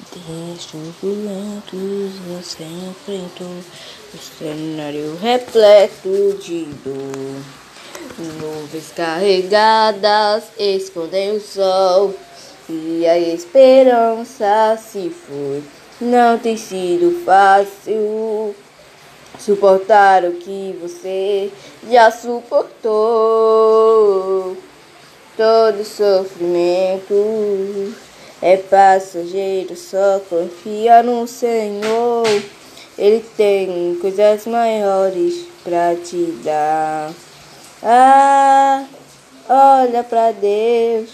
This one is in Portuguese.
Dias turbulentos você enfrentou o cenário repleto de dor. Nuvens carregadas escondem o sol e a esperança se foi. Não tem sido fácil suportar o que você já suportou. Todo sofrimento é passageiro, só confia no Senhor. Ele tem coisas maiores pra te dar. Ah, olha pra Deus.